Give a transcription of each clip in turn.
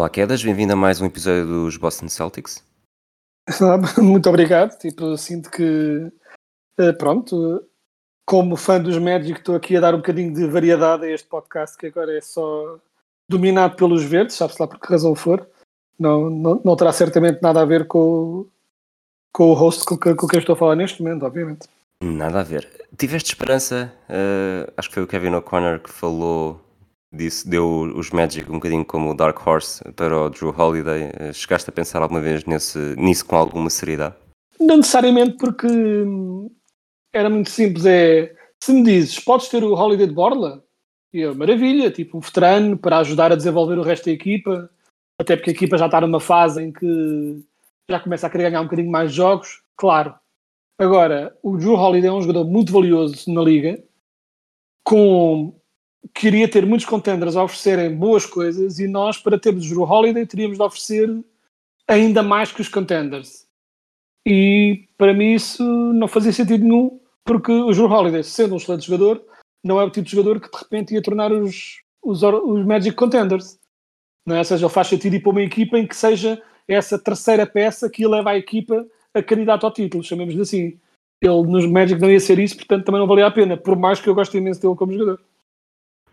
Olá, Quedas, bem-vindo a mais um episódio dos Boston Celtics. Muito obrigado. Tipo, sinto que, eh, pronto, como fã dos Magic, estou aqui a dar um bocadinho de variedade a este podcast que agora é só dominado pelos verdes, sabe-se lá por que razão for. Não, não, não terá certamente nada a ver com, o- com o host com, que- com quem estou a falar neste momento, obviamente. Nada a ver. Tiveste esperança? eh, acho que foi o Kevin O'Connor que falou disso, deu os Magic um bocadinho como o Dark Horse para o Drew Holiday. Eh, chegaste a pensar alguma vez nesse, nisso com alguma seriedade? Não necessariamente porque hum, era muito simples. É se me dizes, podes ter o Holiday de Borla, e eu, maravilha, tipo um veterano para ajudar a desenvolver o resto da equipa, até porque a equipa já está numa fase em que já começa a querer ganhar um bocadinho mais jogos, claro. Agora, o Drew Holiday é um jogador muito valioso na liga, com queria ter muitos contenders a oferecerem boas coisas e nós, para termos o Drew Holiday, teríamos de oferecer ainda mais que os contenders. E para mim isso não fazia sentido nenhum, porque o Drew Holiday, sendo um excelente jogador, não é o tipo de jogador que de repente ia tornar os, os, os Magic Contenders. Não é? Ou seja, ele faz sentido ir para uma equipa em que seja essa terceira peça que leva a equipa a candidato ao título, chamemos-lhe assim. Ele nos Magic não ia ser isso, portanto também não valia a pena, por mais que eu goste imenso dele como jogador.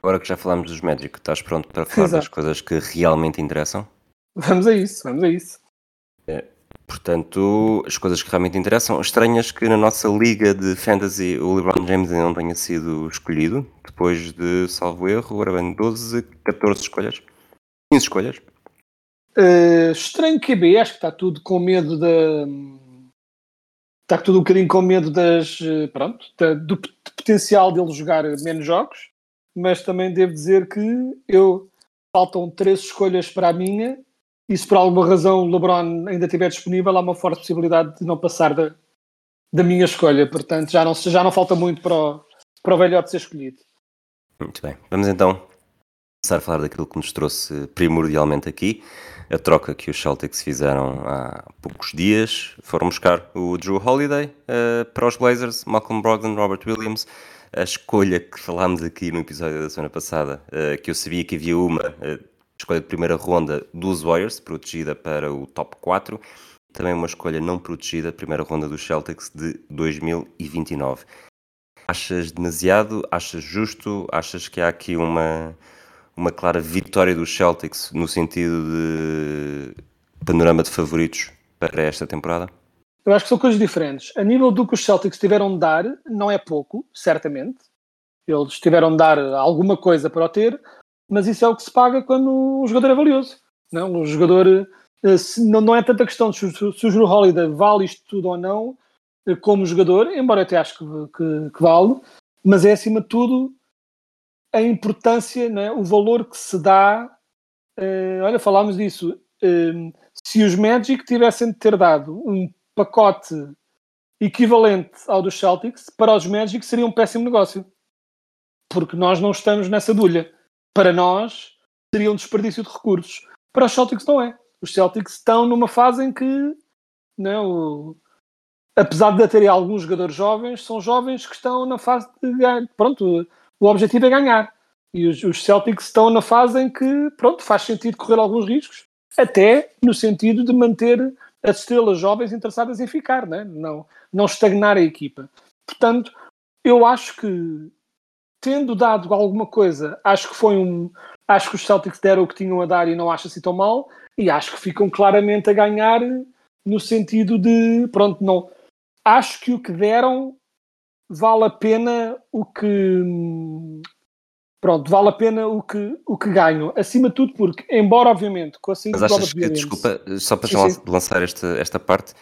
Agora que já falámos dos Magic, estás pronto para falar Exato. das coisas que realmente interessam? Vamos a isso, vamos a isso. Portanto, as coisas que realmente interessam. Estranhas que na nossa liga de fantasy o LeBron James ainda não tenha sido escolhido, depois de, salvo erro, agora bem, 12, 14 escolhas. 15 escolhas. Uh, estranho QB, acho que está tudo com medo da. Está tudo um bocadinho com medo das. eh, Pronto, da- do potencial dele jogar menos jogos, mas também devo dizer que eu. Faltam três escolhas para a minha, e se por alguma razão o LeBron ainda estiver disponível, há uma forte possibilidade de não passar da, da minha escolha. Portanto, já não, já não falta muito para o, para o velhote ser escolhido. Muito bem. Vamos então começar a falar daquilo que nos trouxe primordialmente aqui. A troca que os Celtics fizeram há poucos dias. Foram buscar o Drew Holiday eh, para os Blazers, Malcolm Brogdon, Robert Williams. A escolha que falámos aqui no episódio da semana passada, eh, que eu sabia que havia uma eh, escolha de primeira ronda dos Warriors, protegida para o top 4. Também uma escolha não protegida, primeira ronda dos Celtics de 2029. Achas demasiado? Achas justo? Achas que há aqui uma, uma clara vitória dos Celtics no sentido de panorama de favoritos para esta temporada? Eu acho que são coisas diferentes. A nível do que os Celtics tiveram de dar, não é pouco, certamente. Eles tiveram de dar alguma coisa para o ter, mas isso é o que se paga quando o jogador é valioso. Não, o jogador eh, não, não é tanta questão de se, se o Drew Holiday vale isto tudo ou não, eh, como jogador, embora eu até acho que, que- que vale, mas é acima de tudo a importância, não é? o valor que se dá. eh, olha, falámos disso. eh, se os Magic tivessem de ter dado um pacote equivalente ao dos Celtics, para os Magic seria um péssimo negócio. Porque nós não estamos nessa dulha. Para nós seria um desperdício de recursos. Para os Celtics não é. Os Celtics estão numa fase em que não, apesar de terem alguns jogadores jovens, são jovens que estão na fase de ganhar. Pronto, o objetivo é ganhar. E os, os Celtics estão na fase em que, pronto, faz sentido correr alguns riscos, até no sentido de manter as estrelas jovens interessadas em ficar, né? não, não estagnar a equipa. Portanto, eu acho que, tendo dado alguma coisa, acho que foi um. Acho que os Celtics deram o que tinham a dar e não acho assim tão mal, e acho que ficam claramente a ganhar no sentido de, pronto, não. Acho que o que deram vale a pena o que. Pronto, vale a pena o que, o que ganham. Acima de tudo, porque, embora, obviamente, com a Mas saída do achas que, Williams- desculpa, só para Sim, sim. lançar esta, esta parte,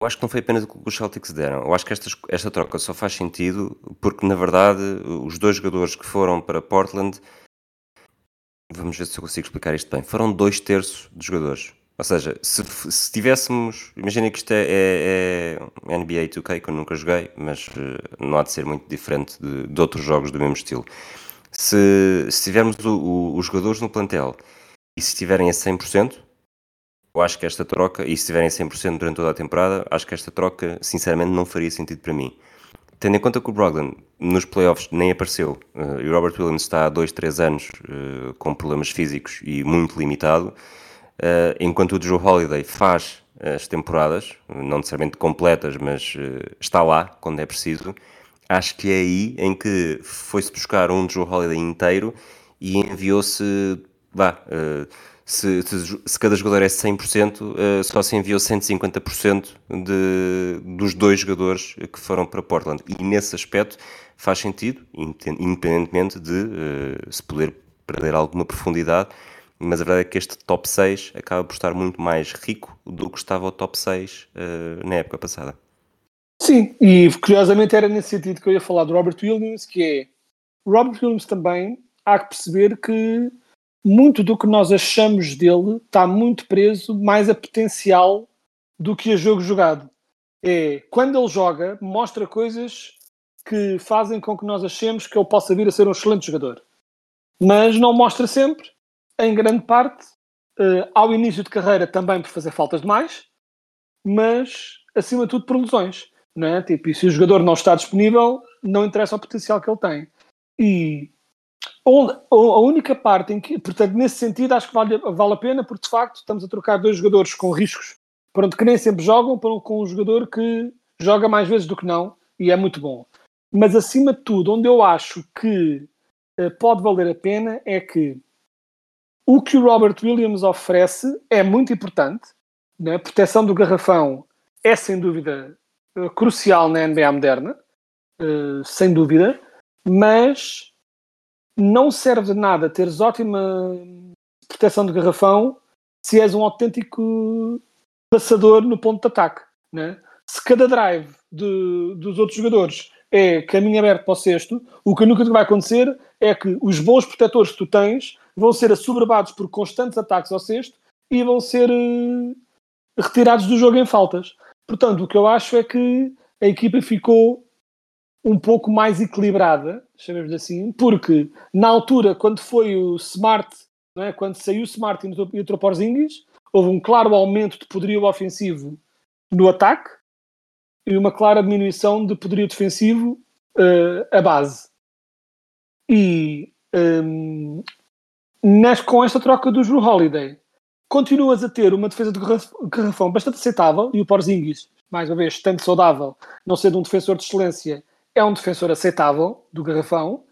Eu acho que não foi apenas o que os Celtics deram. Eu acho que esta, esta troca só faz sentido porque, na verdade, os dois jogadores que foram para Portland, vamos ver se eu consigo explicar isto bem, foram dois terços dos jogadores. Ou seja, se, se tivéssemos. Imaginem que isto é, é, é, NBA 2K, que eu nunca joguei, mas uh, não há de ser muito diferente de, de, outros jogos do mesmo estilo. Se, se tivermos o, o, os jogadores no plantel e se estiverem a 100%, eu acho que esta troca, e se estiverem a 100% durante toda a temporada, acho que esta troca, sinceramente, não faria sentido para mim. Tendo em conta que o Brogdon nos playoffs nem apareceu uh, e o Robert Williams está há 2, 3 anos uh, com problemas físicos e muito limitado, Uh, enquanto o Joe Holiday faz as temporadas, não necessariamente completas, mas uh, está lá quando é preciso, acho que é aí em que foi-se buscar um Joe Holiday inteiro e enviou-se, vá, uh, se, se, se, cada jogador é 100%, só se enviou 150% de, dos dois jogadores que foram para Portland. E nesse aspecto faz sentido, independentemente de se poder perder alguma profundidade, mas a verdade é que este top 6 acaba por estar muito mais rico do que estava o top 6 uh, eh, na época passada. Sim, e curiosamente era nesse sentido que eu ia falar do Robert Williams, que é Robert Williams também há que perceber que muito do que nós achamos dele está muito preso mais a potencial do que a jogo jogado. É quando ele joga, mostra coisas que fazem com que nós achemos que ele possa vir a ser um excelente jogador. Mas não mostra sempre, em grande parte, uh, ao início de carreira também por fazer faltas demais, mas acima de tudo por lesões. Não é? tipo, e se o jogador não está disponível, não interessa o potencial que ele tem. E a única parte em que, portanto, nesse sentido, acho que vale, vale a pena, porque de facto estamos a trocar dois jogadores com riscos, pronto, que nem sempre jogam, com um jogador que joga mais vezes do que não, e é muito bom. Mas acima de tudo, onde eu acho que uh, pode valer a pena é que o que o Robert Williams oferece é muito importante. Né? A proteção do garrafão é, sem dúvida, eh, crucial na NBA moderna, uh, sem dúvida, mas não serve de nada teres ótima proteção do garrafão se és um autêntico passador no ponto de ataque. Né? Se cada drive de, dos outros jogadores é caminho aberto para o sexto, o que nunca vai acontecer é que os bons protetores que tu tens vão ser assoberbados por constantes ataques ao sexto e vão ser uh, retirados do jogo em faltas. Portanto, o que eu acho é que a equipa ficou um pouco mais equilibrada, chamemos assim, porque na altura, quando foi o Smart, é? quando saiu o Smart e o Troporzingis, houve um claro aumento de poderio ofensivo no ataque e uma clara diminuição de poderio defensivo uh, a base. E um, nas, com esta troca do Drew Holiday, continuas a ter uma defesa de garrafão bastante aceitável e o Porzingis, mais uma vez, tanto saudável, não sendo um defensor de excelência, é um defensor aceitável do garrafão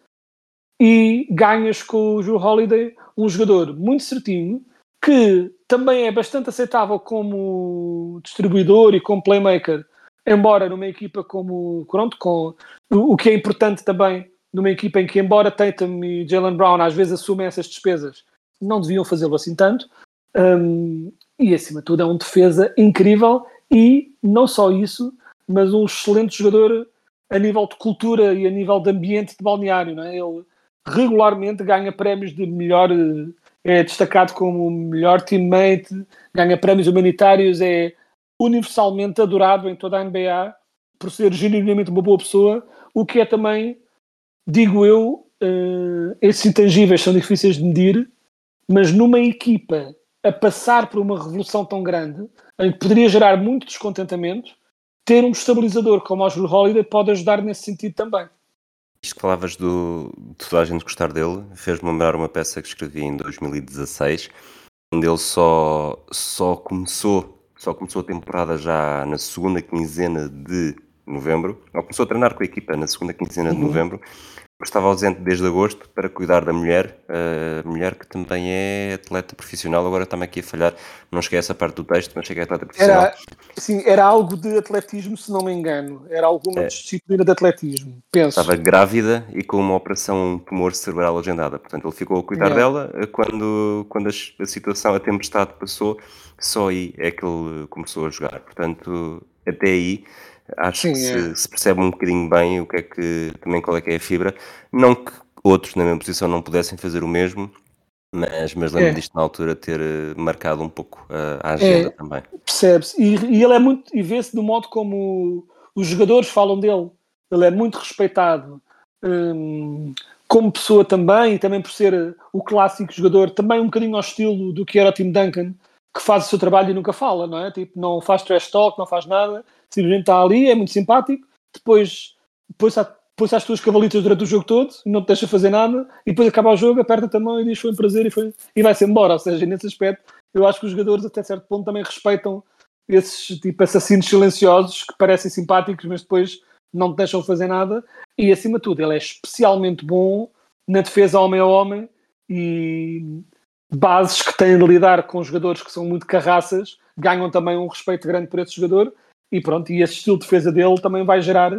e ganhas com o Drew Holiday um jogador muito certinho que também é bastante aceitável como distribuidor e como playmaker, embora numa equipa como pronto, com o que é importante também numa equipa em que, embora Tatum e Jalen Brown às vezes assumem essas despesas, não deviam fazê-lo assim tanto. Um, e acima de tudo é um defesa incrível e não só isso, mas um excelente jogador a nível de cultura e a nível de ambiente de balneário. Não é? Ele regularmente ganha prémios de melhor, é destacado como melhor teammate, ganha prémios humanitários, é universalmente adorado em toda a NBA por ser genuinamente uma boa pessoa, o que é também digo eu, uh, esses intangíveis são difíceis de medir, mas numa equipa a passar por uma revolução tão grande, em que poderia gerar muito descontentamento, ter um estabilizador como o Drew Holiday pode ajudar nesse sentido também. Isto que falavas do, de toda a gente gostar dele, fez-me lembrar uma peça que escrevi em 2016, onde ele só, só começou só começou a temporada já na segunda quinzena de novembro, ou começou a treinar com a equipa na segunda quinzena uhum. de novembro, estava ausente desde agosto para cuidar da mulher, a mulher que também é atleta profissional, agora está-me aqui a falhar, não cheguei a essa parte do texto, mas cheguei a atleta profissional. Era, sim, era algo de atletismo, se não me engano, era alguma é. disciplina de atletismo, penso. Estava grávida e com uma operação um tumor cerebral agendada, portanto ele ficou a cuidar dela. Quando, quando a, a situação, a tempestade passou, só aí é que ele começou a jogar, portanto até aí acho Sim, que se, é. se percebe um bocadinho bem o que é que também qual é que é a fibra. Não que outros na mesma posição não pudessem fazer o mesmo, mas, mas lembro É. disto na altura ter eh, marcado um pouco eh, a agenda É. também. Percebe-se. E, e ele é muito. E vê-se do modo como os jogadores falam dele. Ele é muito respeitado hum, como pessoa também, e também por ser o clássico jogador, também um bocadinho ao estilo do que era o Tim Duncan, que faz o seu trabalho e nunca fala, não é? Tipo, não faz trash talk, não faz nada, simplesmente está ali, é muito simpático, depois põe-se põe-se às tuas cavalitas durante o jogo todo, não te deixa fazer nada, e depois acaba o jogo, aperta-te a mão e diz foi um prazer e, foi- e vai-se embora. Ou seja, nesse aspecto, eu acho que os jogadores até certo ponto também respeitam esses tipo assassinos silenciosos que parecem simpáticos, mas depois não te deixam fazer nada. E acima de tudo, ele é especialmente bom na defesa homem a homem e bases que têm de lidar com jogadores que são muito carraças ganham também um respeito grande por esse jogador. E pronto, e esse estilo de defesa dele também vai gerar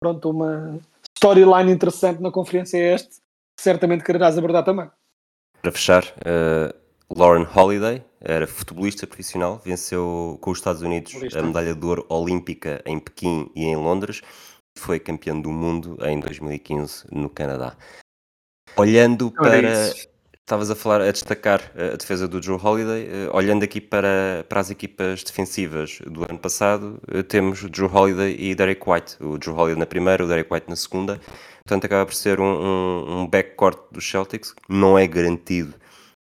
pronto, uma storyline interessante na conferência este, que certamente quererás abordar também. Para fechar, eh, Lauren Holiday era futebolista profissional, venceu com os Estados Unidos a medalha de ouro olímpica em Pequim e em Londres e foi campeã do mundo em 2015 no Canadá. Olhando Ora, para. Estavas a falar, a destacar eh, a defesa do Drew Holiday. eh, Olhando aqui para, para as equipas defensivas do ano passado, eh, temos o Drew Holiday e Derek White. O Drew Holiday na primeira, o Derek White na segunda. Portanto, acaba por ser um, um, um backcourt dos Celtics. Não é garantido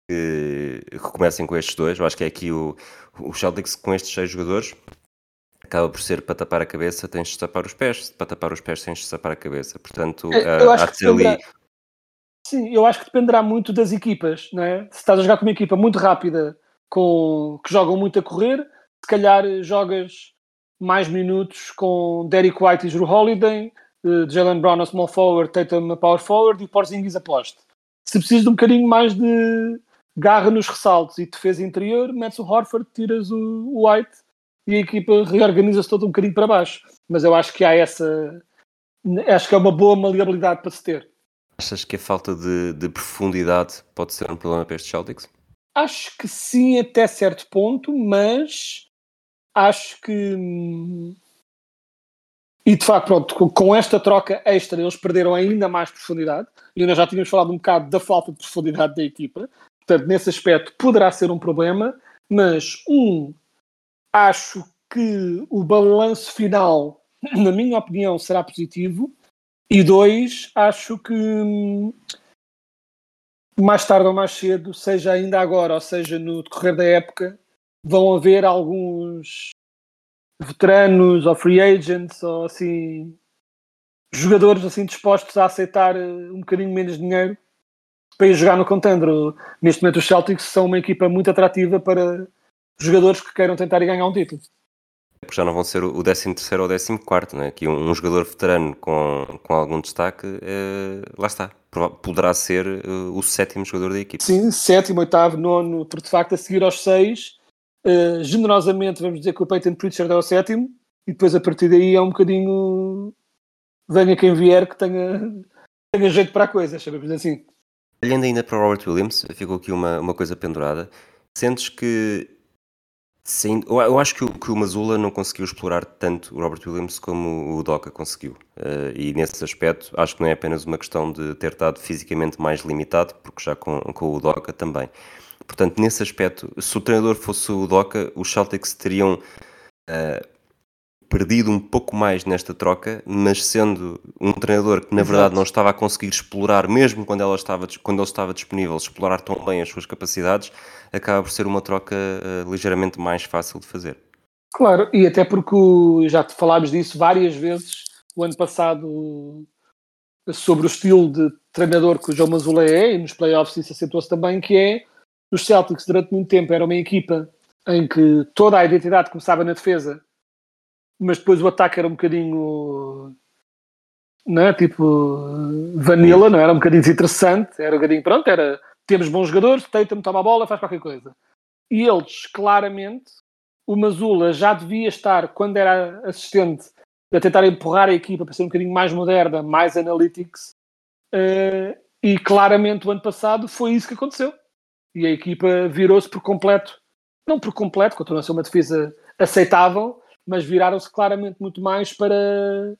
que, que comecem com estes dois. Eu acho que é aqui o, o Celtics com estes seis jogadores. Acaba por ser para tapar a cabeça, tens de tapar os pés. Para tapar os pés, tens de tapar a cabeça. Portanto, há de ser ali. Sim, eu acho que dependerá muito das equipas, não é? Se estás a jogar com uma equipa muito rápida, com, que jogam muito a correr, se calhar jogas mais minutos com Derek White e Drew Holiday, eh, Jalen Brown a small forward, Tatum a power forward e Porzingis a poste. Se precisas de um bocadinho mais de garra nos ressaltos e defesa interior, metes o Horford, tiras o White e a equipa reorganiza-se todo um bocadinho para baixo. Mas eu acho que há essa... Acho que é uma boa maleabilidade para se ter. Achas que a falta de, de profundidade pode ser um problema para estes Celtics? Acho que sim, até certo ponto, mas acho que. hum, E de facto, pronto, com- com esta troca extra, eles perderam ainda mais profundidade. E nós já tínhamos falado um bocado da falta de profundidade da equipa. Portanto, nesse aspecto, poderá ser um problema. Mas, um, acho que o balanço final, na minha opinião, será positivo. E dois, acho que. hum, mais tarde ou mais cedo, seja ainda agora ou seja no decorrer da época, vão haver alguns veteranos ou free agents ou assim jogadores assim dispostos a aceitar eh, um bocadinho menos dinheiro para ir jogar no contender. Neste momento os Celtics são uma equipa muito atrativa para jogadores que queiram tentar ganhar um título. Porque já não vão ser o 13 terceiro ou 14 quarto, né? Aqui um, um jogador veterano com, com algum destaque, eh, lá está. Poderá ser eh, o sétimo jogador da equipe. Sim, sétimo, oitavo, nono, porque de facto a seguir aos seis, eh, generosamente vamos dizer que o Peyton Pritchard é o sétimo, e depois a partir daí é um bocadinho venha quem vier que tenha, tenha jeito para a coisa, chamamos assim. Olhando ainda para o Robert Williams, ficou aqui uma, uma coisa pendurada. Sentes que. Sim, eu acho que o, que o Mazula não conseguiu explorar tanto o Robert Williams como o Doca conseguiu. Eh, e nesse aspecto, acho que não é apenas uma questão de ter estado fisicamente mais limitado, porque já com, com o Doca também. Portanto, nesse aspecto, se o treinador fosse o Doca, os Celtics teriam eh, perdido um pouco mais nesta troca, mas sendo um treinador que na Exato. verdade não estava a conseguir explorar, mesmo quando, ela estava, quando ele estava disponível, explorar tão bem as suas capacidades, acaba por ser uma troca eh, ligeiramente mais fácil de fazer. Claro, e até porque já te falámos disso várias vezes o ano passado sobre o estilo de treinador que o João Mazula é, e nos playoffs isso acentuou-se também, que é os Celtics durante muito tempo era uma equipa em que toda a identidade começava na defesa, mas depois o ataque era um bocadinho não é? tipo vanilla, não era um bocadinho desinteressante, era um bocadinho pronto, era temos bons jogadores, Tatum toma a bola, faz qualquer coisa. E eles, claramente, o Mazula já devia estar, quando era assistente, a tentar empurrar a equipa para ser um bocadinho mais moderna, mais analytics, eh, e claramente o ano passado foi isso que aconteceu. E a equipa virou-se por completo, não por completo, continua a ser uma defesa aceitável, mas viraram-se claramente muito mais para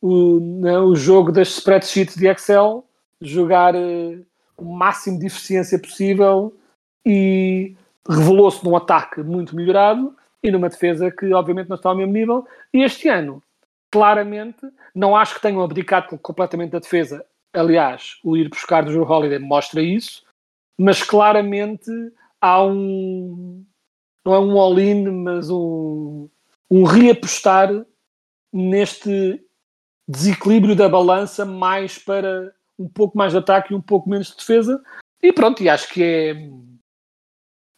o, né, o jogo das spreadsheets de Excel, jogar uh, o máximo de eficiência possível e revelou-se num ataque muito melhorado e numa defesa que obviamente não está ao mesmo nível. E este ano, claramente, não acho que tenham abdicado completamente da defesa. Aliás, o ir buscar do Joe Holiday mostra isso, mas claramente há um não é um all-in, mas um, um reapostar neste desequilíbrio da balança mais para um pouco mais de ataque e um pouco menos de defesa. E pronto, e acho que é.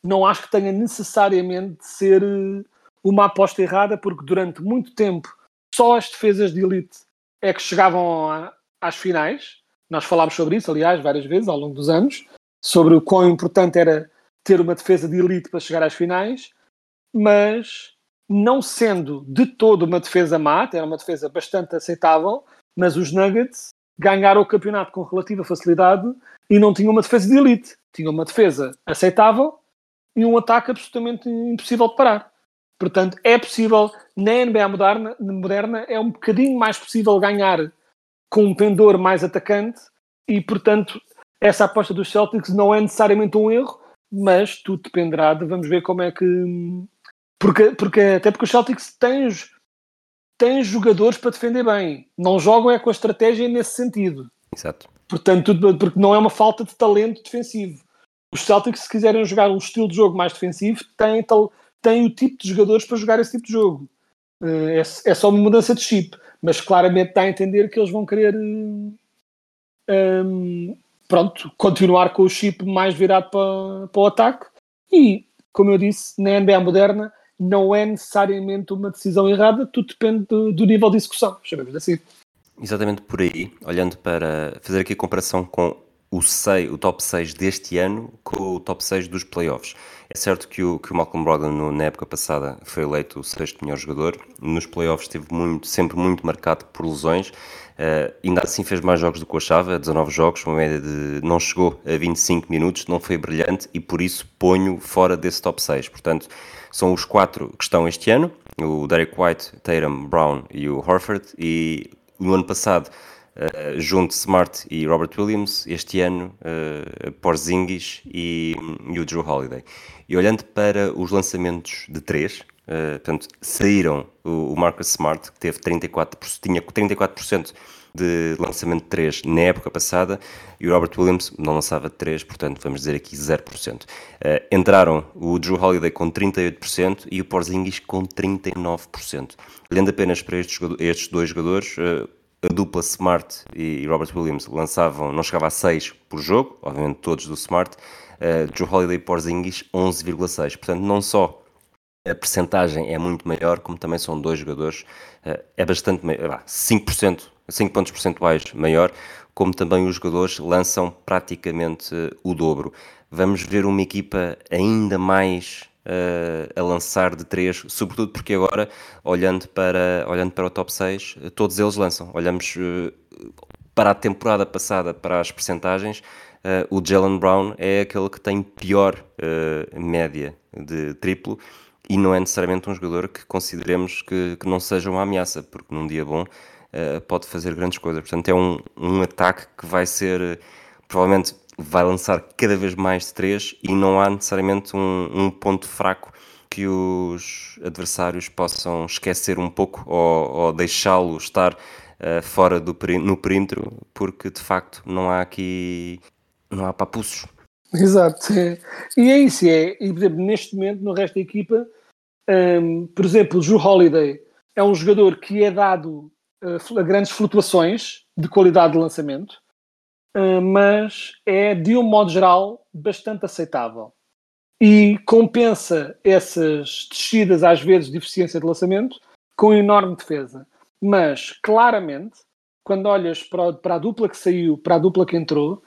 Não acho que tenha necessariamente de ser eh, uma aposta errada, porque durante muito tempo só as defesas de elite é que chegavam a, às finais. Nós falámos sobre isso, aliás, várias vezes ao longo dos anos, sobre o quão importante era ter uma defesa de elite para chegar às finais, mas não sendo de todo uma defesa má, era uma defesa bastante aceitável, mas os Nuggets ganharam o campeonato com relativa facilidade e não tinham uma defesa de elite. Tinham uma defesa aceitável e um ataque absolutamente impossível de parar. Portanto, é possível, na NBA moderna, moderna é um bocadinho mais possível ganhar com um pendor mais atacante e, portanto, essa aposta dos Celtics não é necessariamente um erro, mas tudo dependerá de vamos ver como é que porque, porque, até porque os Celtics têm, têm jogadores para defender bem. Não jogam é com a estratégia nesse sentido. Exato. Portanto, porque não é uma falta de talento defensivo. Os Celtics, se quiserem jogar um estilo de jogo mais defensivo, têm, têm o tipo de jogadores para jogar esse tipo de jogo. Eh, é, é só uma mudança de chip. Mas claramente dá a entender que eles vão querer um, ehm, pronto, continuar com o chip mais virado para, para o ataque. E, como eu disse, na NBA moderna, não é necessariamente uma decisão errada, tudo depende do, do nível de execução, chamemos assim. Exatamente por aí, olhando para fazer aqui a comparação com o, sei, o top 6 deste ano com o top 6 dos playoffs. É certo que o, que o Malcolm Brogdon na época passada foi eleito o sexto melhor jogador, nos playoffs esteve muito, sempre muito marcado por lesões, Uh, ainda assim fez mais jogos do que eu achava, 19 jogos, uma média de. não chegou a 25 minutos, não foi brilhante e por isso ponho fora desse top 6. Portanto, são os quatro que estão este ano: o Derek White, Tatum, Brown e o Horford. E no ano passado, uh, junto Smart e Robert Williams, este ano, uh, Porzingis e, e o Drew Holiday. E olhando para os lançamentos de 3, Uh, portanto, saíram o, o Marcus Smart, que teve 34%, tinha 34% de lançamento de 3 na época passada, e o Robert Williams não lançava 3, portanto, vamos dizer aqui 0%. Uh, eh, entraram o Drew Holiday com 38% e o Porzingis com 39%. Olhando apenas para estes, estes dois jogadores, uh, a dupla Smart e Robert Williams lançavam, não chegava a 6 por jogo, obviamente todos do Smart, uh, Drew Holiday e Porzingis 11,6. Portanto, não só a percentagem é muito maior, como também são dois jogadores, é bastante maior, 5%, 5 pontos percentuais maior, como também os jogadores lançam praticamente eh, o dobro. Vamos ver uma equipa ainda mais uh, a lançar de 3, sobretudo porque agora, olhando para, olhando para o top 6, todos eles lançam. Olhamos para a temporada passada, para as percentagens, o Jalen Brown é aquele que tem pior média de triplo e não é necessariamente um jogador que consideremos que, que não seja uma ameaça, porque num dia bom uh, pode fazer grandes coisas. Portanto, é um, um ataque que vai ser, provavelmente vai lançar cada vez mais de três e não há necessariamente um, um ponto fraco que os adversários possam esquecer um pouco ou, ou deixá-lo estar uh, fora do no perímetro, porque de facto não há aqui não há papuços. Exato. E é isso, é, e por exemplo, neste momento no resto da equipa um, por exemplo, o Holiday é um jogador que é dado uh, grandes flutuações de qualidade de lançamento, uh, mas é, de um modo geral, bastante aceitável. E compensa essas descidas, às vezes, de eficiência de lançamento com enorme defesa. Mas, claramente, quando olhas para, para a dupla que saiu, para a dupla que entrou,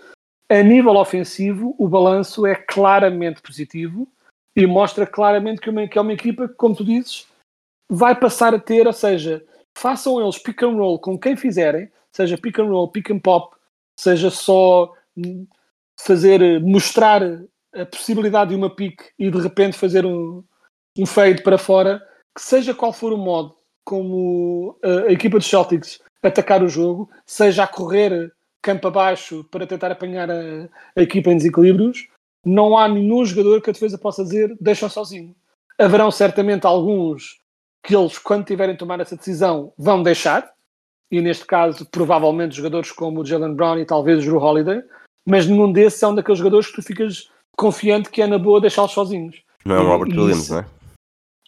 a nível ofensivo, o balanço é claramente positivo e mostra claramente que, uma, que é uma equipa que, como tu dizes, vai passar a ter, ou seja, façam eles pick and roll com quem fizerem, seja pick and roll, pick and pop, seja só fazer, mostrar a possibilidade de uma pick e de repente fazer um, um fade para fora, que seja qual for o modo como uh, a equipa dos Celtics atacar o jogo, seja a correr campo abaixo para tentar apanhar a, a equipa em desequilíbrios, não há nenhum jogador que a defesa possa dizer deixam sozinho. Haverão certamente alguns que eles, quando tiverem de tomar essa decisão, vão deixar, e neste caso, provavelmente, jogadores como o Jalen Brown e talvez o Drew Holiday, mas nenhum desses são daqueles jogadores que tu ficas confiante que é na boa deixá-los sozinhos. Não é o Robert e, Williams, isso... não é?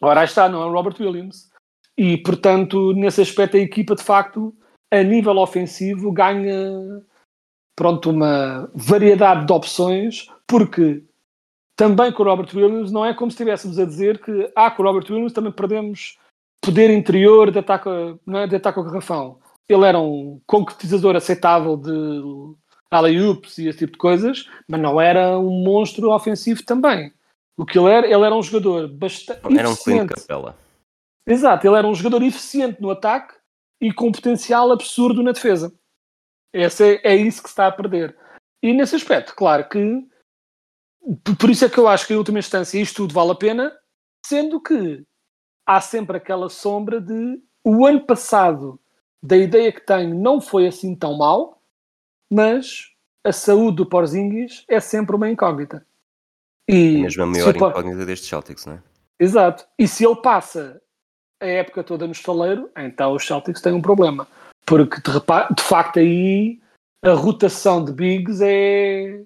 Ora, aí está, não é o Robert Williams. E, portanto, nesse aspecto, a equipa, de facto, a nível ofensivo, ganha pronto, uma variedade de opções, porque também com o Robert Williams não é como se estivéssemos a dizer que ah, com o Robert Williams também perdemos poder interior de ataque, não é, de ataque ao garrafão. Ele era um concretizador aceitável de alley-oops e esse tipo de coisas, mas não era um monstro ofensivo também. O que ele era, ele era um jogador bastante Era um Clint Capella. Exato, ele era um jogador eficiente no ataque e com potencial absurdo na defesa. Esse é, é isso que se está a perder. E nesse aspecto, claro que por isso é que eu acho que em última instância isto tudo vale a pena, sendo que há sempre aquela sombra de o ano passado, da ideia que tenho, não foi assim tão mal, mas a saúde do Porzingis é sempre uma incógnita. E mesmo a maior incógnita destes Celtics, não é? Exato. E se ele passa a época toda no estaleiro, então os Celtics têm um problema. Porque de, de facto aí a rotação de bigs é,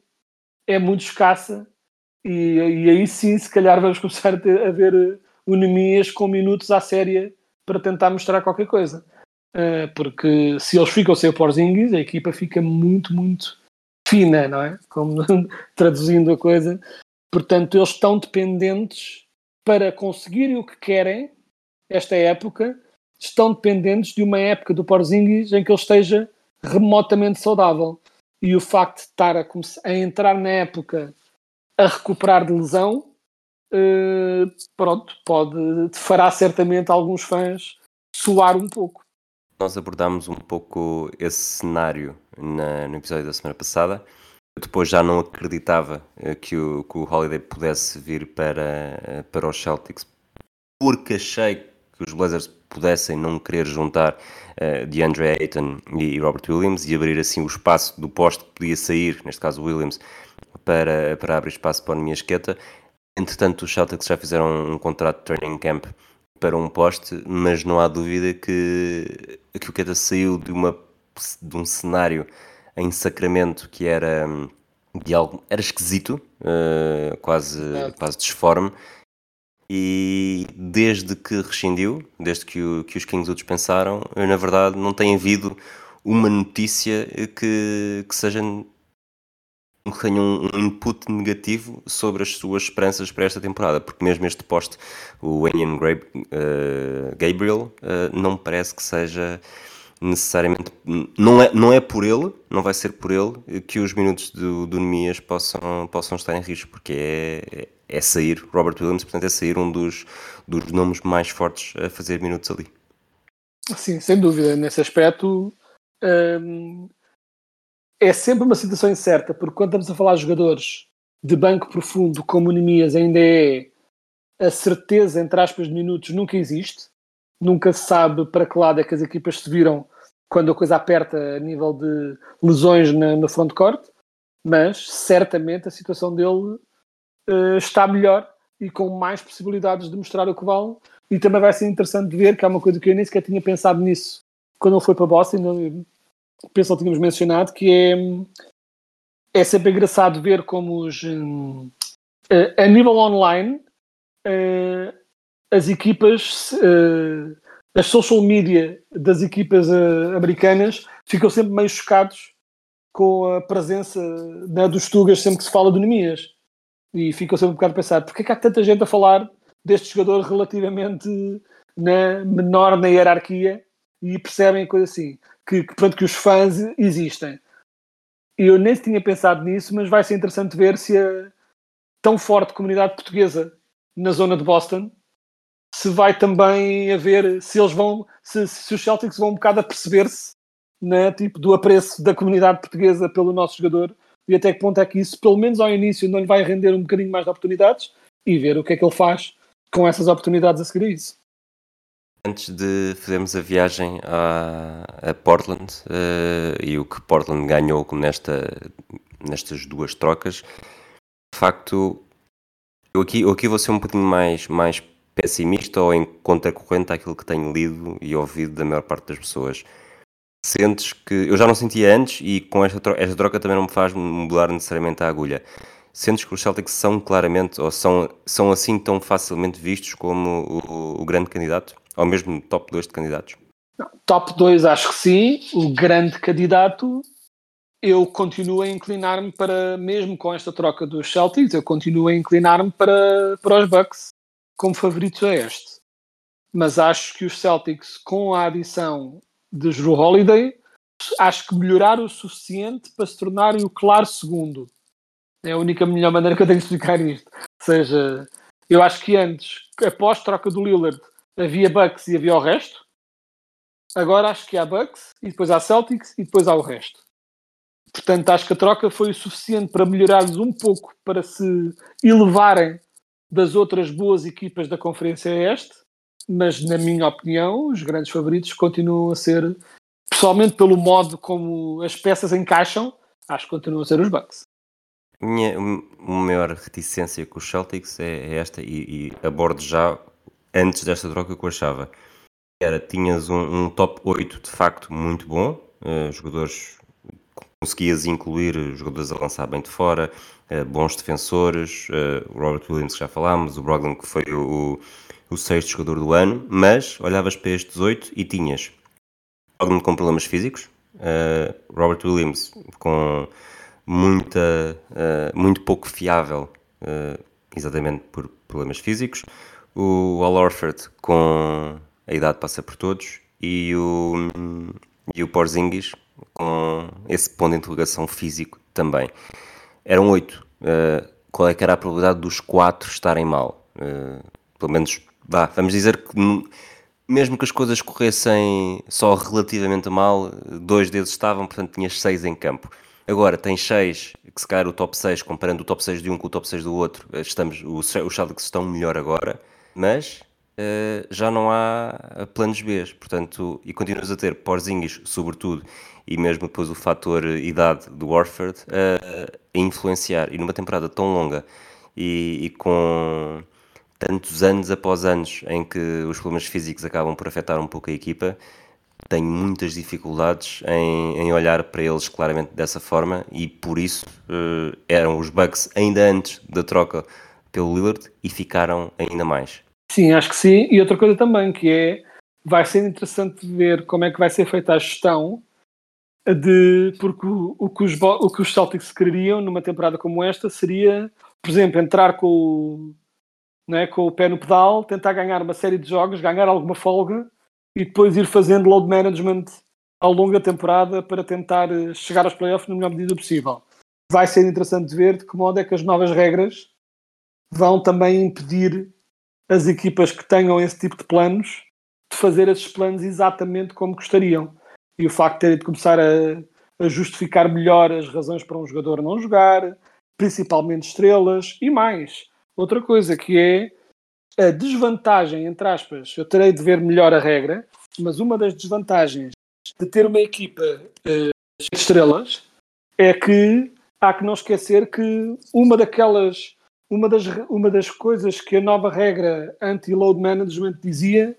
é muito escassa e, e aí sim se calhar vamos começar a, ter, a ver unemias com minutos à séria para tentar mostrar qualquer coisa. Uh, porque se eles ficam sem o Porzingis, a equipa fica muito, muito fina, não é? Como traduzindo a coisa. Portanto, eles estão dependentes para conseguirem o que querem esta época, estão dependentes de uma época do Porzingis em que ele esteja remotamente saudável. E o facto de estar a, a entrar na época a recuperar de lesão, uh, pronto, pode, fará certamente alguns fãs suar um pouco. Nós abordámos um pouco esse cenário na, no episódio da semana passada. Eu depois já não acreditava eh, que o, que o Holiday pudesse vir para, eh, para os Celtics porque achei que os Blazers pudessem não querer juntar uh, DeAndre Ayton e Robert Williams e abrir assim o espaço do poste que podia sair, neste caso Williams, para, para abrir espaço para a minha esqueta. Entretanto, os Celtics já fizeram um contrato de training camp para um poste, mas não há dúvida que, que o Queta saiu de, uma, de um cenário em Sacramento que era de algo era esquisito, uh, quase, quase disforme, e desde que rescindiu, desde que, o, que os Kings o dispensaram, na verdade não tem havido uma notícia que, que seja que tenha um, input negativo sobre as suas esperanças para esta temporada, porque mesmo este poste, o Enyan uh, Gabriel, uh, não parece que seja necessariamente não é, não é por ele, não vai ser por ele que os minutos do, do Nemias possam, possam estar em risco, porque é, é sair Robert Williams, portanto é sair um dos, dos nomes mais fortes a fazer minutos ali. Sim, sem dúvida, nesse aspecto hum, é sempre uma situação incerta, porque quando estamos a falar de jogadores de banco profundo como o Nemias ainda é a certeza, entre aspas, de minutos nunca existe, nunca se sabe para que lado é que as equipas se viram quando a coisa aperta a nível de lesões na, no front-court, mas certamente a situação dele uh, está melhor e com mais possibilidades de mostrar o que vale. E também vai ser interessante ver, que é uma coisa que eu nem sequer tinha pensado nisso quando ele foi para Boston, penso que tínhamos mencionado, que é, é sempre engraçado ver como os, um, uh, a nível online uh, as equipas, uh, as social media das equipas uh, americanas ficam sempre meio chocados com a presença né, dos Tugas sempre que se fala de Nemias. E ficam sempre um bocado a pensar, porquê é que há tanta gente a falar deste jogador relativamente né, menor na hierarquia e percebem coisa assim, que, que, pronto, que os fãs existem. Eu nem tinha pensado nisso, mas vai ser interessante ver se a tão forte comunidade portuguesa na zona de Boston se vai também haver, se eles vão, se, se os Celtics vão um bocado a perceber-se né, tipo, do apreço da comunidade portuguesa pelo nosso jogador e até que ponto é que isso, pelo menos ao início, não lhe vai render um bocadinho mais de oportunidades e ver o que é que ele faz com essas oportunidades a seguir a isso. Antes de fazermos a viagem a, a Portland uh, e o que Portland ganhou nesta, nestas duas trocas, de facto, eu aqui, eu aqui vou ser um pouquinho mais, mais pessimista ou em contracorrente àquilo que tenho lido e ouvido da maior parte das pessoas. Sentes que. Eu já não sentia antes e com esta troca, esta troca também não me faz mudar necessariamente a agulha. Sentes que os Celtics são claramente ou são, são assim tão facilmente vistos como o, o grande candidato? Ou mesmo top 2 de candidatos? Top 2 acho que sim. O grande candidato eu continuo a inclinar-me para, mesmo com esta troca dos Celtics, eu continuo a inclinar-me para, para os Bucks como favoritos a este. Mas acho que os Celtics, com a adição de Drew Holiday, acho que melhoraram o suficiente para se tornarem o claro segundo. É a única melhor maneira que eu tenho de explicar isto. Ou seja, eu acho que antes, após a troca do Lillard, havia Bucks e havia o resto. Agora acho que há Bucks e depois há Celtics e depois há o resto. Portanto, acho que a troca foi o suficiente para melhorar-lhes um pouco, para se elevarem das outras boas equipas da Conferência Este, mas, na minha opinião, os grandes favoritos continuam a ser, pessoalmente pelo modo como as peças encaixam, acho que continuam a ser os Bucks. Minha maior reticência com os Celtics é, é esta, e, e abordo já antes desta troca que eu achava. Era, tinhas um, um top 8 de facto muito bom, uh, jogadores conseguias incluir jogadores a lançar bem de fora, uh, bons defensores, uh, o Robert Williams que já falámos, o Brogdon que foi o, o sexto jogador do ano, mas olhavas para estes 18 e tinhas Brogdon com problemas físicos, uh, Robert Williams com muita, muito pouco fiável, exatamente por problemas físicos, o Al Orford com a idade passa por todos e o, e o Porzingis com esse ponto de interrogação físico também. Eram oito. Uh, qual é que era a probabilidade dos quatro estarem mal? Uh, pelo menos, vá, vamos dizer que mesmo que as coisas corressem só relativamente mal, dois deles estavam, portanto tinhas seis em campo. Agora tens seis, que se calhar o top 6, comparando o top 6 de um com o top 6 do outro, eh, estamos, os, Celtics estão melhor agora, mas uh, já não há planos B, portanto, e continuas a ter Porzingis, sobretudo, e mesmo depois o fator idade do Warford a, a influenciar. E numa temporada tão longa e, e, com tantos anos após anos em que os problemas físicos acabam por afetar um pouco a equipa, tenho muitas dificuldades em, em olhar para eles claramente dessa forma e por isso uh, eram os Bucks ainda antes da troca pelo Lillard e ficaram ainda mais. Sim, acho que sim. E outra coisa também que é vai ser interessante ver como é que vai ser feita a gestão de porque o, o, que os, o que os Celtics queriam numa temporada como esta seria, por exemplo, entrar com o, né, com o pé no pedal, tentar ganhar uma série de jogos, ganhar alguma folga e depois ir fazendo load management ao longo da temporada para tentar eh, chegar aos playoffs na melhor medida possível. Vai ser interessante ver de que modo é que as novas regras vão também impedir as equipas que tenham esse tipo de planos de fazer esses planos exatamente como gostariam e o facto de terem de começar a, a justificar melhor as razões para um jogador não jogar, principalmente estrelas, e mais. Outra coisa que é a desvantagem, entre aspas, eu terei de ver melhor a regra, mas uma das desvantagens de ter uma equipa uh, de estrelas é que há que não esquecer que uma daquelas, uma das, uma das coisas que a nova regra anti-load management dizia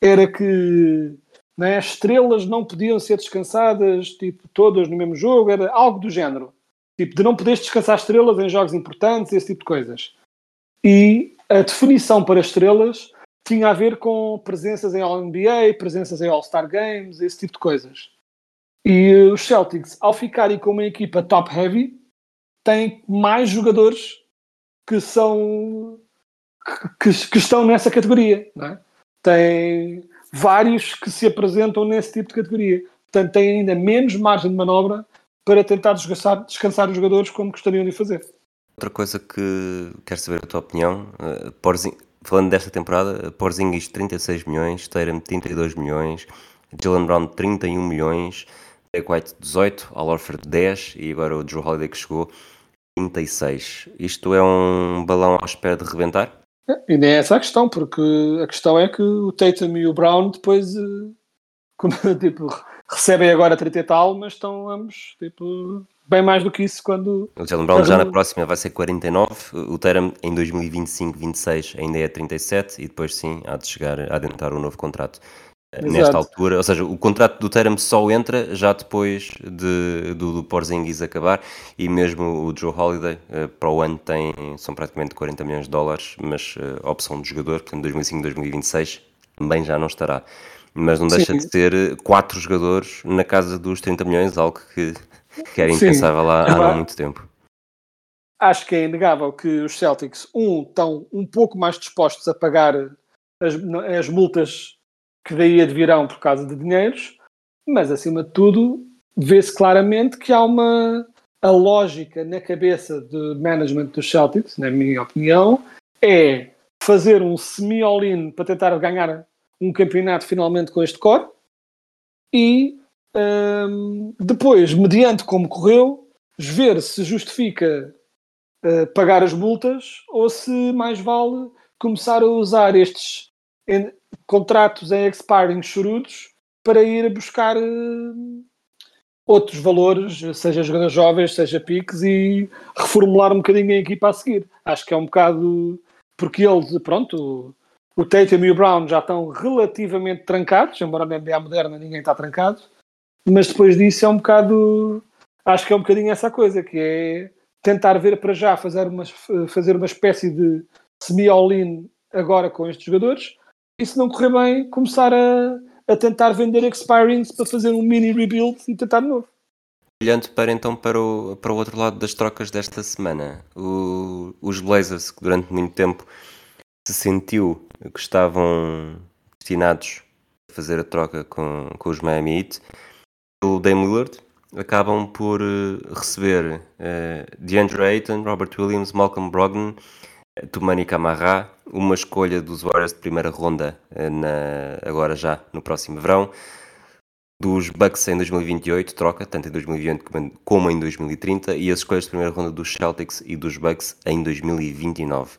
era que né? As estrelas não podiam ser descansadas, tipo, todas no mesmo jogo, era algo do género. Tipo, de não poderes descansar estrelas em jogos importantes, esse tipo de coisas. E a definição para estrelas tinha a ver com presenças em All-NBA, presenças em All-Star Games, esse tipo de coisas. E os Celtics, ao ficarem com uma equipa top-heavy, têm mais jogadores que são que, que, estão nessa categoria. É? Tem vários que se apresentam nesse tipo de categoria. Portanto, têm ainda menos margem de manobra para tentar descansar, descansar os jogadores como gostariam de fazer. Outra coisa que quero saber a tua opinião, uh, Porzing, falando desta temporada, Porzingis 36 milhões, Tatum 32 milhões, Jalen Brown 31 milhões, White 18, Al Orford 10 e agora o Drew Holiday que chegou 36. Isto é um balão à espera de rebentar? E nem é essa a questão, porque a questão é que o Tatum e o Brown depois eh, como, tipo, recebem agora 30 e tal, mas estão ambos tipo, bem mais do que isso quando. O Jalen Brown já na próxima vai ser 49, o Tatum em 2025, 26 ainda é 37 e depois sim há de chegar a adentrar um novo contrato. Exato. Nesta altura, ou seja, o contrato do Tatum só entra já depois de, do, do Porzingis acabar e mesmo o Joe Holiday eh, para o ano tem, são praticamente 40 milhões de dólares, mas eh, opção de jogador, portanto 2025, 2026 também já não estará. Mas não deixa Sim. de ser eh, quatro jogadores na casa dos 30 milhões, algo que, que era impensável há, há não muito tempo. Acho que é inegável que os Celtics, um, estão um pouco mais dispostos a pagar as, as multas que daí advirão por causa de dinheiros, mas acima de tudo, vê-se claramente que há uma. A lógica na cabeça de management dos Celtics, na minha opinião, é fazer um semi-all-in para tentar ganhar um campeonato finalmente com este core e hum, depois, mediante como correu, ver se justifica uh, pagar as multas ou se mais vale começar a usar estes contratos em expiring chorudos para ir buscar uh, outros valores, seja jogadores jovens, seja piques, e reformular um bocadinho a equipa a seguir. Acho que é um bocado porque eles, pronto, o Tatum e o Brown já estão relativamente trancados, embora na NBA moderna ninguém está trancado, mas depois disso é um bocado, acho que é um bocadinho essa coisa, que é tentar ver para já fazer uma, fazer uma espécie de semi-all-in agora com estes jogadores, e se não correr bem, começar a, a tentar vender expirings para fazer um mini rebuild e tentar de novo. Olhando para então para o, para o outro lado das trocas desta semana, o- os Blazers, que durante muito tempo se sentiu que estavam destinados a fazer a troca com, com os Miami Heat, o Dame Lillard, acabam por eh, receber eh, DeAndre Ayton, Robert Williams, Malcolm Brogdon, Tumani Camara, uma escolha dos Warriors de primeira ronda eh, na- agora já no próximo verão, dos Bucks em 2028, troca, tanto em 2028 como em- como em 2030, e as escolhas de primeira ronda dos Celtics e dos Bucks em 2029.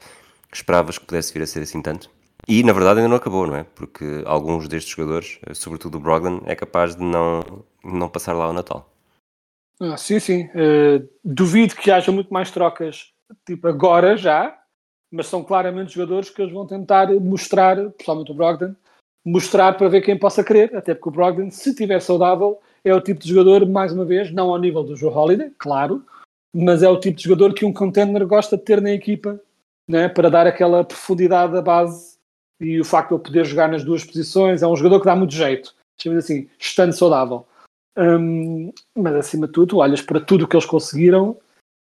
Esperavas que pudesse vir a ser assim tanto? E na verdade ainda não acabou, não é? Porque alguns destes jogadores, eh, sobretudo o Brogdon, é capaz de não, não passar lá o Natal. Ah, sim, sim. Eh, duvido que haja muito mais trocas, tipo agora já, mas são claramente jogadores que eles vão tentar mostrar, principalmente o Brogdon, mostrar para ver quem possa querer, até porque o Brogdon, se estiver saudável, é o tipo de jogador, mais uma vez, não ao nível do Joe Holiday, claro, mas é o tipo de jogador que um contender gosta de ter na equipa, né, para dar aquela profundidade à base e o facto de ele poder jogar nas duas posições, é um jogador que dá muito jeito, chamamos assim, estando saudável. Hum, mas acima de tudo, tu olhas para tudo o que eles conseguiram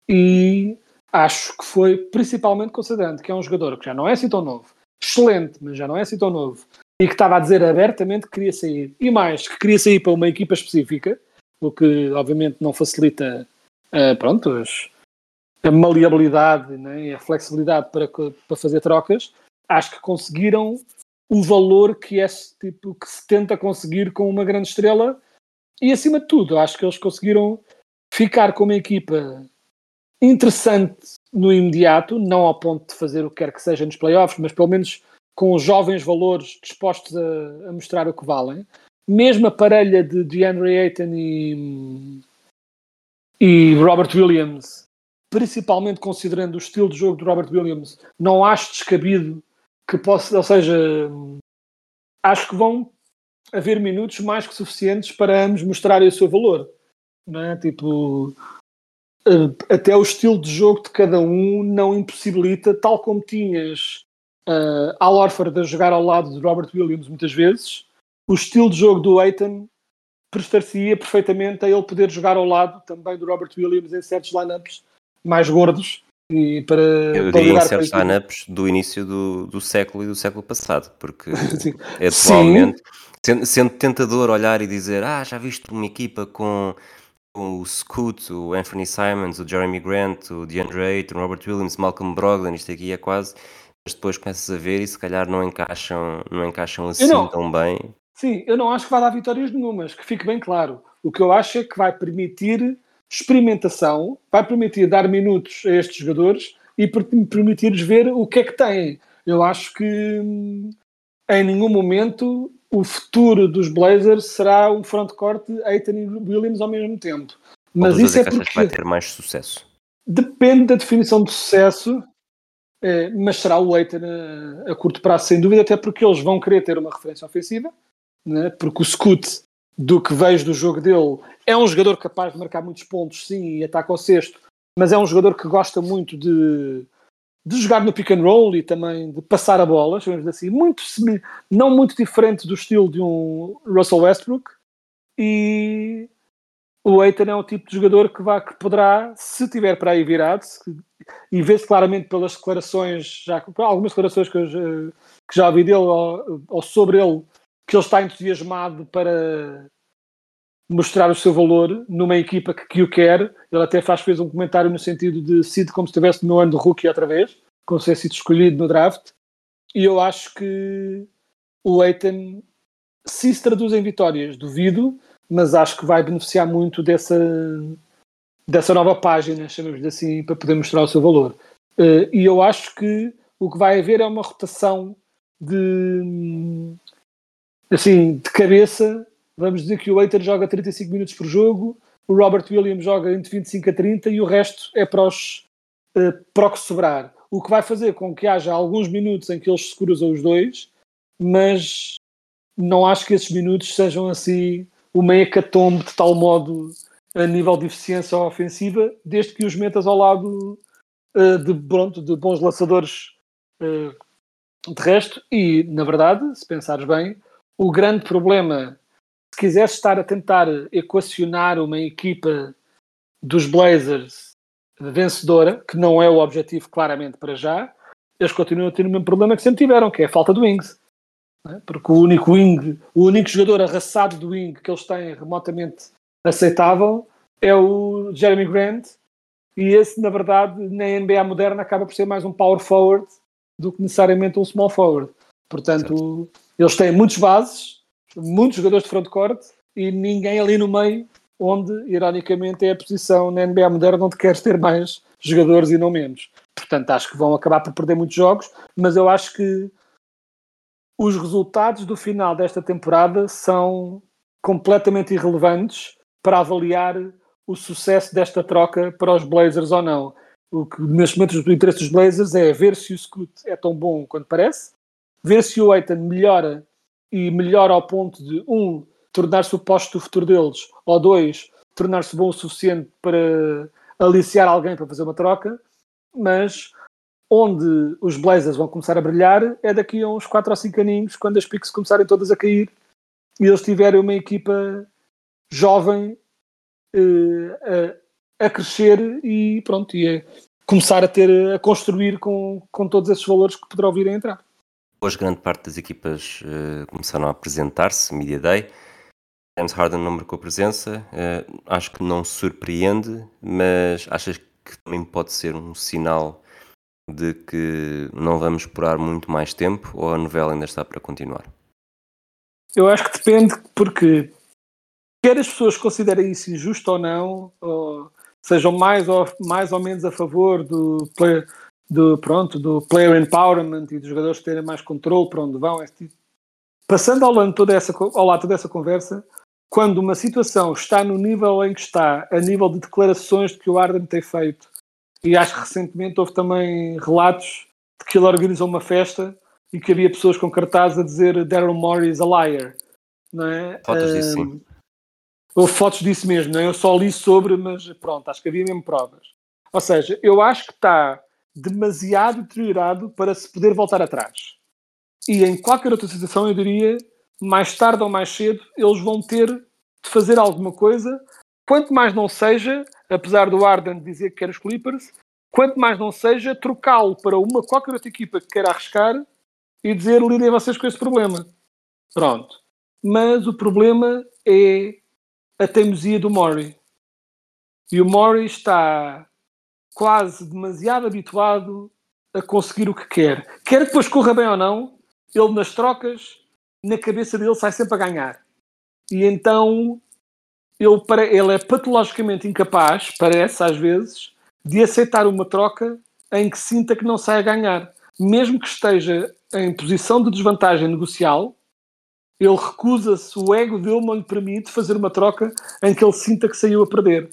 e acho que foi principalmente considerando que é um jogador que já não é assim tão novo, excelente, mas já não é assim tão novo, e que estava a dizer abertamente que queria sair, e mais, que queria sair para uma equipa específica, o que obviamente não facilita eh, pronto, as- a maleabilidade né, e a flexibilidade para, para fazer trocas, acho que conseguiram o valor que é tipo que se tenta conseguir com uma grande estrela e acima de tudo, acho que eles conseguiram ficar com uma equipa interessante no imediato, não ao ponto de fazer o que quer que seja nos playoffs, mas pelo menos com jovens valores dispostos a, a mostrar o que valem. Mesmo a parelha de DeAndre Ayton e, e Robert Williams, principalmente considerando o estilo de jogo de Robert Williams, não acho descabido que possa, ou seja, acho que vão haver minutos mais que suficientes para ambos mostrarem o seu valor. Não é? Tipo, até o estilo de jogo de cada um não impossibilita, tal como tinhas uh, Al Horford a jogar ao lado de Robert Williams muitas vezes, o estilo de jogo do Aiton prestar-se-ia perfeitamente a ele poder jogar ao lado também do Robert Williams em certos lineups mais gordos e para, Eu para diria em certos para a equipa. lineups do início do, do século e do século passado, porque Sim. atualmente, sendo, sendo tentador olhar e dizer ah, já viste uma equipa com, com o Scoot, o Anthony Simons, o Jeremy Grant, o DeAndre Ayton, o Robert Williams, Malcolm Brogdon, isto aqui é quase, mas depois começas a ver e se calhar não encaixam, não encaixam assim não. tão bem. Sim, eu não acho que vai dar vitórias nenhumas, que fique bem claro. O que eu acho é que vai permitir experimentação, vai permitir dar minutos a estes jogadores e per- permitir-lhes ver o que é que têm. Eu acho que hum, em nenhum momento o futuro dos Blazers será um frontcourt Aiton e Williams ao mesmo tempo. Mas isso é porque vai ter mais sucesso. depende da definição de sucesso, eh, mas será o Aiton a, a curto prazo, sem dúvida, até porque eles vão querer ter uma referência ofensiva, né? porque o Scoot, do que vejo do jogo dele, é um jogador capaz de marcar muitos pontos, sim, e ataca ao sexto, mas é um jogador que gosta muito de, de jogar no pick and roll e também de passar a bola, chamamos assim, muito, não muito diferente do estilo de um Russell Westbrook, e o Eitan é um tipo de jogador que, vai, que poderá, se tiver para aí virado, e vê-se claramente pelas declarações, já, algumas declarações que, eu que já ouvi dele ou, ou sobre ele, que ele está entusiasmado para mostrar o seu valor numa equipa que, que o quer. Ele até faz, fez um comentário no sentido de sido como se estivesse no ano de rookie outra vez, como se tivesse sido escolhido no draft. E eu acho que o Eitan, se traduz em vitórias, duvido, mas acho que vai beneficiar muito dessa, dessa nova página, chamamos-lhe assim, para poder mostrar o seu valor. Eh, e eu acho que o que vai haver é uma rotação de assim, de cabeça, vamos dizer que o Eitan joga 35 minutos por jogo, o Robert Williams joga entre 25 a 30 e o resto é para, os, eh, para o que sobrar. O que vai fazer com que haja alguns minutos em que eles se cruzam os dois, mas não acho que esses minutos sejam assim uma hecatombe de tal modo a nível de eficiência ofensiva, desde que os metas ao lado eh, de, pronto, de bons lançadores eh, de resto. E, na verdade, se pensares bem, o grande problema, se quiseres estar a tentar equacionar uma equipa dos Blazers vencedora, que não é o objetivo claramente para já, eles continuam a ter o mesmo problema que sempre tiveram, que é a falta de wings. é? Porque o único wing, o único jogador arraçado do wing que eles têm remotamente aceitável é o Jeremy Grant, e esse, na verdade, na NBA moderna acaba por ser mais um power forward do que necessariamente um small forward. Portanto, eles têm muitos bases, muitos jogadores de frontcourt e ninguém ali no meio, onde, ironicamente, é a posição na NBA moderna onde queres ter mais jogadores e não menos. Portanto, acho que vão acabar por perder muitos jogos, mas eu acho que os resultados do final desta temporada são completamente irrelevantes para avaliar o sucesso desta troca para os Blazers ou não. O que neste momento o interesse dos Blazers é ver se o Scoot é tão bom quanto parece, ver se o Aiton melhora e melhora ao ponto de, um, tornar-se o posto do futuro deles, ou dois, tornar-se bom o suficiente para aliciar alguém para fazer uma troca, mas onde os Blazers vão começar a brilhar é daqui a uns 4 ou 5 aninhos, quando as picks começarem todas a cair e eles tiverem uma equipa jovem eh, a, a crescer e pronto, e a começar a ter a construir com, com todos esses valores que poderão vir a entrar. Hoje grande parte das equipas eh, começaram a apresentar-se, Media Day. James Harden não marcou presença, eh, acho que não surpreende, mas achas que também pode ser um sinal de que não vamos esperar muito mais tempo ou a novela ainda está para continuar? Eu acho que depende, porque quer as pessoas considerem isso injusto ou não, ou sejam mais ou, mais ou menos a favor do, play- do, pronto, do player empowerment e dos jogadores terem mais controle para onde vão. tipo. Passando ao, lado toda essa, ao lado toda essa conversa, quando uma situação está no nível em que está, a nível de declarações de que o Arden tem feito, e acho que recentemente houve também relatos de que ele organizou uma festa e que havia pessoas com cartazes a dizer Daryl Morey is a liar. Não é? Fotos disso, sim. Ahm, Houve fotos disso mesmo, não é? eu só li sobre, mas pronto, acho que havia mesmo provas. Ou seja, eu acho que está demasiado deteriorado para se poder voltar atrás. E em qualquer outra situação, eu diria, mais tarde ou mais cedo, eles vão ter de fazer alguma coisa, quanto mais não seja, apesar do Arden dizer que quer os Clippers, quanto mais não seja, trocá-lo para uma qualquer outra equipa que queira arriscar e dizer lidem vocês com esse problema. Pronto. Mas o problema é a teimosia do Mori. E o Mori está quase demasiado habituado a conseguir o que quer. Quer depois corra bem ou não, ele nas trocas, na cabeça dele sai sempre a ganhar. E então ele, ele é patologicamente incapaz, parece às vezes, de aceitar uma troca em que sinta que não sai a ganhar. mesmo que esteja em posição de desvantagem negocial, ele recusa-se, o ego dele não lhe permite fazer uma troca em que ele sinta que saiu a perder.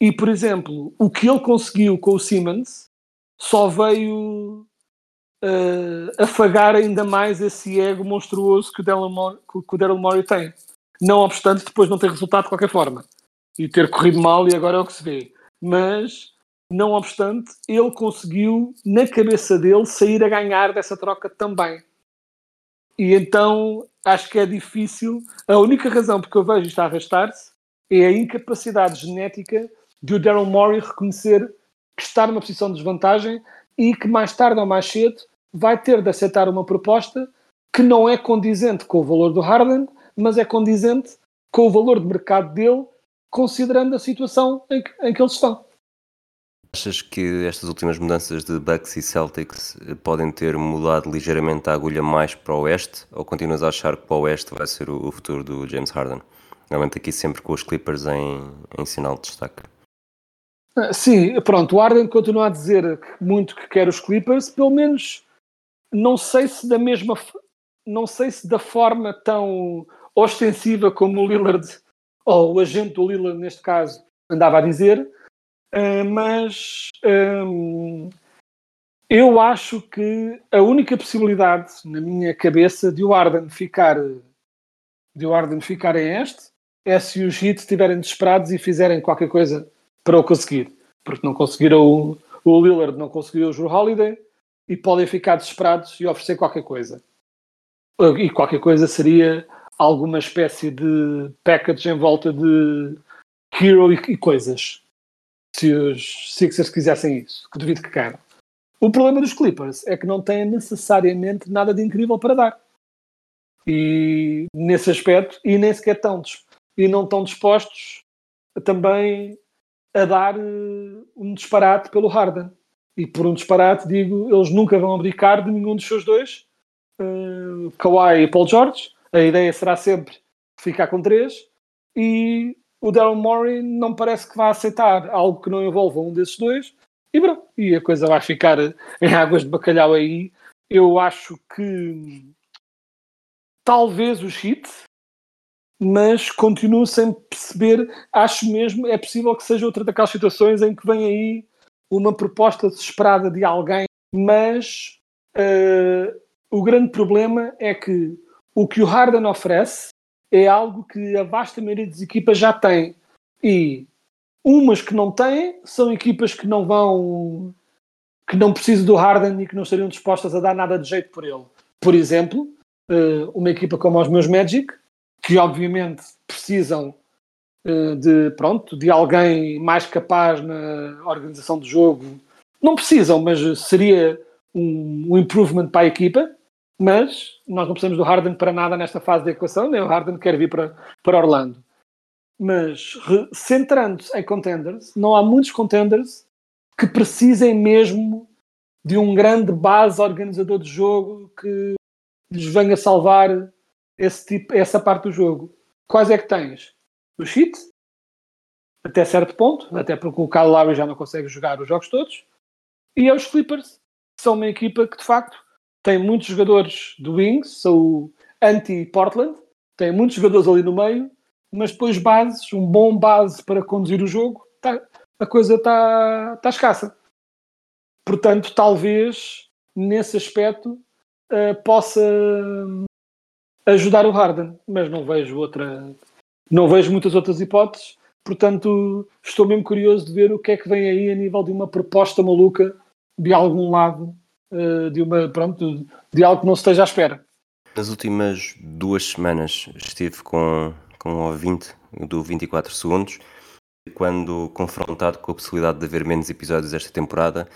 E, por exemplo, o que ele conseguiu com o Simmons só veio uh, afagar ainda mais esse ego monstruoso que o Daryl Morey, que o Daryl Morey tem. Não obstante, depois não ter resultado de qualquer forma. E ter corrido mal, e agora é o que se vê. Mas, não obstante, ele conseguiu, na cabeça dele, sair a ganhar dessa troca também. E então, acho que é difícil. A única razão porque eu vejo isto a arrastar-se é a incapacidade genética de o Daryl Morey reconhecer que está numa posição de desvantagem e que mais tarde ou mais cedo vai ter de aceitar uma proposta que não é condizente com o valor do Harden, mas é condizente com o valor de mercado dele, considerando a situação em que, em que eles estão. Achas que estas últimas mudanças de Bucks e Celtics podem ter mudado ligeiramente a agulha mais para o Oeste? Ou continuas a achar que para o Oeste vai ser o, futuro do James Harden? Realmente aqui sempre com os Clippers em, em sinal de destaque. Ah, sim, pronto, o Harden continua a dizer muito que quer os Clippers, pelo menos não sei se da mesma não sei se da forma tão ostensiva como o Lillard ou o agente do Lillard neste caso andava a dizer, uh, mas um, eu acho que a única possibilidade na minha cabeça de o Arden ficar de o Arden ficar em este é se os Heat estiverem desesperados e fizerem qualquer coisa para o conseguir, porque não conseguiram o, o Lillard, não conseguiu o Drew Holiday e podem ficar desesperados e oferecer qualquer coisa. E qualquer coisa seria alguma espécie de package em volta de hero e, e coisas. Se os Sixers quisessem isso, que duvido que queiram. O problema dos Clippers é que não têm necessariamente nada de incrível para dar. E nesse aspecto, e nem sequer estão, e não estão dispostos também a dar uh, um disparate pelo Harden. E por um disparate, digo, eles nunca vão abdicar de nenhum dos seus dois, uh, Kawhi e Paul George. A ideia será sempre ficar com três. E o Daryl Morey não parece que vá aceitar algo que não envolva um desses dois. E pronto, e a coisa vai ficar em águas de bacalhau aí. Eu acho que talvez os hits, mas continuo sem perceber. Acho mesmo, é possível que seja outra daquelas situações em que vem aí uma proposta desesperada de alguém, mas uh, o grande problema é que o que o Harden oferece é algo que a vasta maioria das equipas já tem. E umas que não têm são equipas que não vão que não precisam do Harden e que não estariam dispostas a dar nada de jeito por ele. Por exemplo, uh, uma equipa como os meus Magic, que obviamente precisam uh, de pronto de alguém mais capaz na organização do jogo. Não precisam, mas seria um, um improvement para a equipa. Mas nós não precisamos do Harden para nada nesta fase da equação, nem o Harden quer vir para, para Orlando. Mas centrando-se em contenders, não há muitos contenders que precisem mesmo de um grande base organizador de jogo que lhes venha salvar esse tipo, essa parte do jogo. Quais é que tens? O Heat, até certo ponto, até porque o Kyle Lowry já não consegue jogar os jogos todos, e é os Clippers, que são uma equipa que de facto tem muitos jogadores do Wings, são anti-Portland, tem muitos jogadores ali no meio, mas depois bases, um bom base para conduzir o jogo, tá, a coisa está tá escassa. Portanto, talvez nesse aspecto uh, possa ajudar o Harden, mas não vejo outra, não vejo muitas outras hipóteses. Portanto, estou mesmo curioso de ver o que é que vem aí a nível de uma proposta maluca de algum lado eh, de uma pronto de algo que não se esteja à espera. Nas últimas duas semanas estive com, com um ouvinte do 24 segundos quando confrontado com a possibilidade de haver menos episódios esta temporada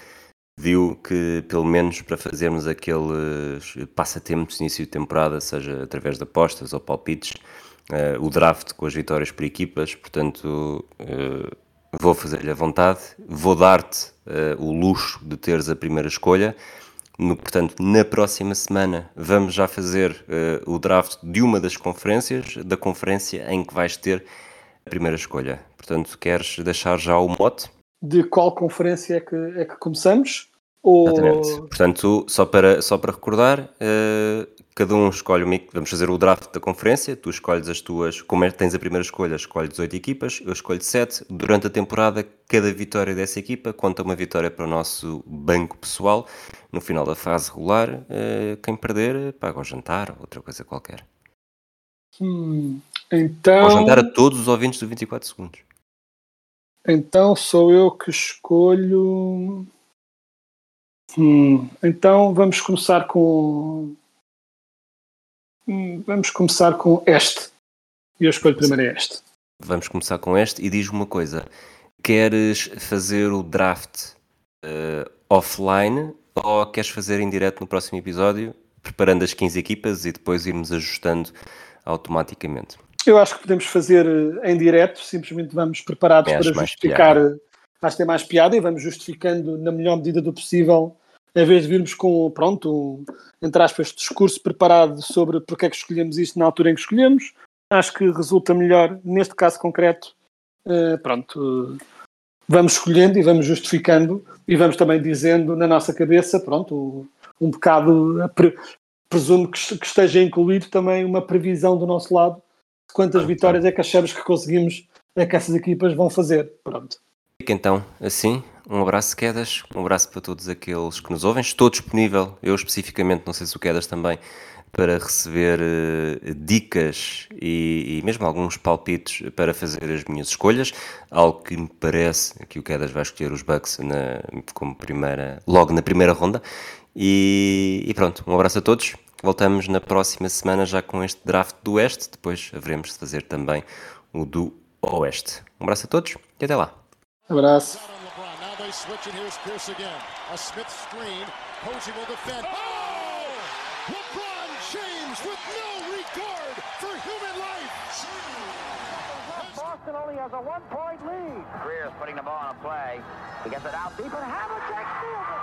viu que pelo menos para fazermos aqueles passatempos de início de temporada, seja através de apostas ou palpites, uh, o draft com as vitórias por equipas, portanto uh, vou fazer-lhe a vontade, vou dar-te uh, o luxo de teres a primeira escolha no, portanto, na próxima semana vamos já fazer o draft de uma das conferências, da conferência em que vais ter a primeira escolha. Portanto, queres deixar já o mote? De qual conferência é que, é que começamos? Ou... Exatamente. Portanto, só para, só para recordar, eh, cada um escolhe uma, equi- vamos fazer o draft da conferência, tu escolhes as tuas, como é, tens a primeira escolha, escolhes oito equipas, eu escolho sete. Durante a temporada, cada vitória dessa equipa conta uma vitória para o nosso banco pessoal. No final da fase regular, eh, quem perder paga o jantar, ou outra coisa qualquer. Hum, então, jantar a todos os ouvintes do 24 segundos. Então sou eu que escolho. Hum, então vamos começar com. Hum, Vamos começar com este. E eu escolho primeiro este. Vamos começar com este e diz-me uma coisa: queres fazer o draft eh, offline ou queres fazer em direto no próximo episódio, preparando as 15 equipas e depois irmos ajustando automaticamente? Eu acho que podemos fazer eh, em direto, simplesmente vamos preparados para justificar. piada. eh, Acho que tem mais piada e vamos justificando na melhor medida do possível, em vez de virmos com, pronto, um, entre aspas, discurso preparado sobre porque é que escolhemos isto na altura em que escolhemos. Acho que resulta melhor, neste caso concreto, eh, pronto, vamos escolhendo e vamos justificando e vamos também dizendo na nossa cabeça, pronto, um bocado, pre- presumo que, est- que esteja incluído também uma previsão do nosso lado quantas vitórias é que achamos que conseguimos, é que essas equipas vão fazer. Pronto. Fica então assim, um abraço Quedas, um abraço para todos aqueles que nos ouvem. Estou disponível, eu especificamente, não sei se o Quedas também, para receber eh, dicas e, e mesmo alguns palpites para fazer as minhas escolhas. Algo que me parece que o Quedas vai escolher os Bucks na- como primeira, logo na primeira ronda. E, e pronto, um abraço a todos. Voltamos na próxima semana já com este draft do Oeste. Depois haveremos de fazer também o do Oeste. Um abraço a todos e até lá. Abraço. Out on LeBron. Now they switch it. Here's Pierce again. A Smith screen. Posey will defend. Oh! LeBron James with no regard for human life. Boston only has a one-point lead. Greer's putting the ball on a play. He gets it out deep, and Havlicek steals it.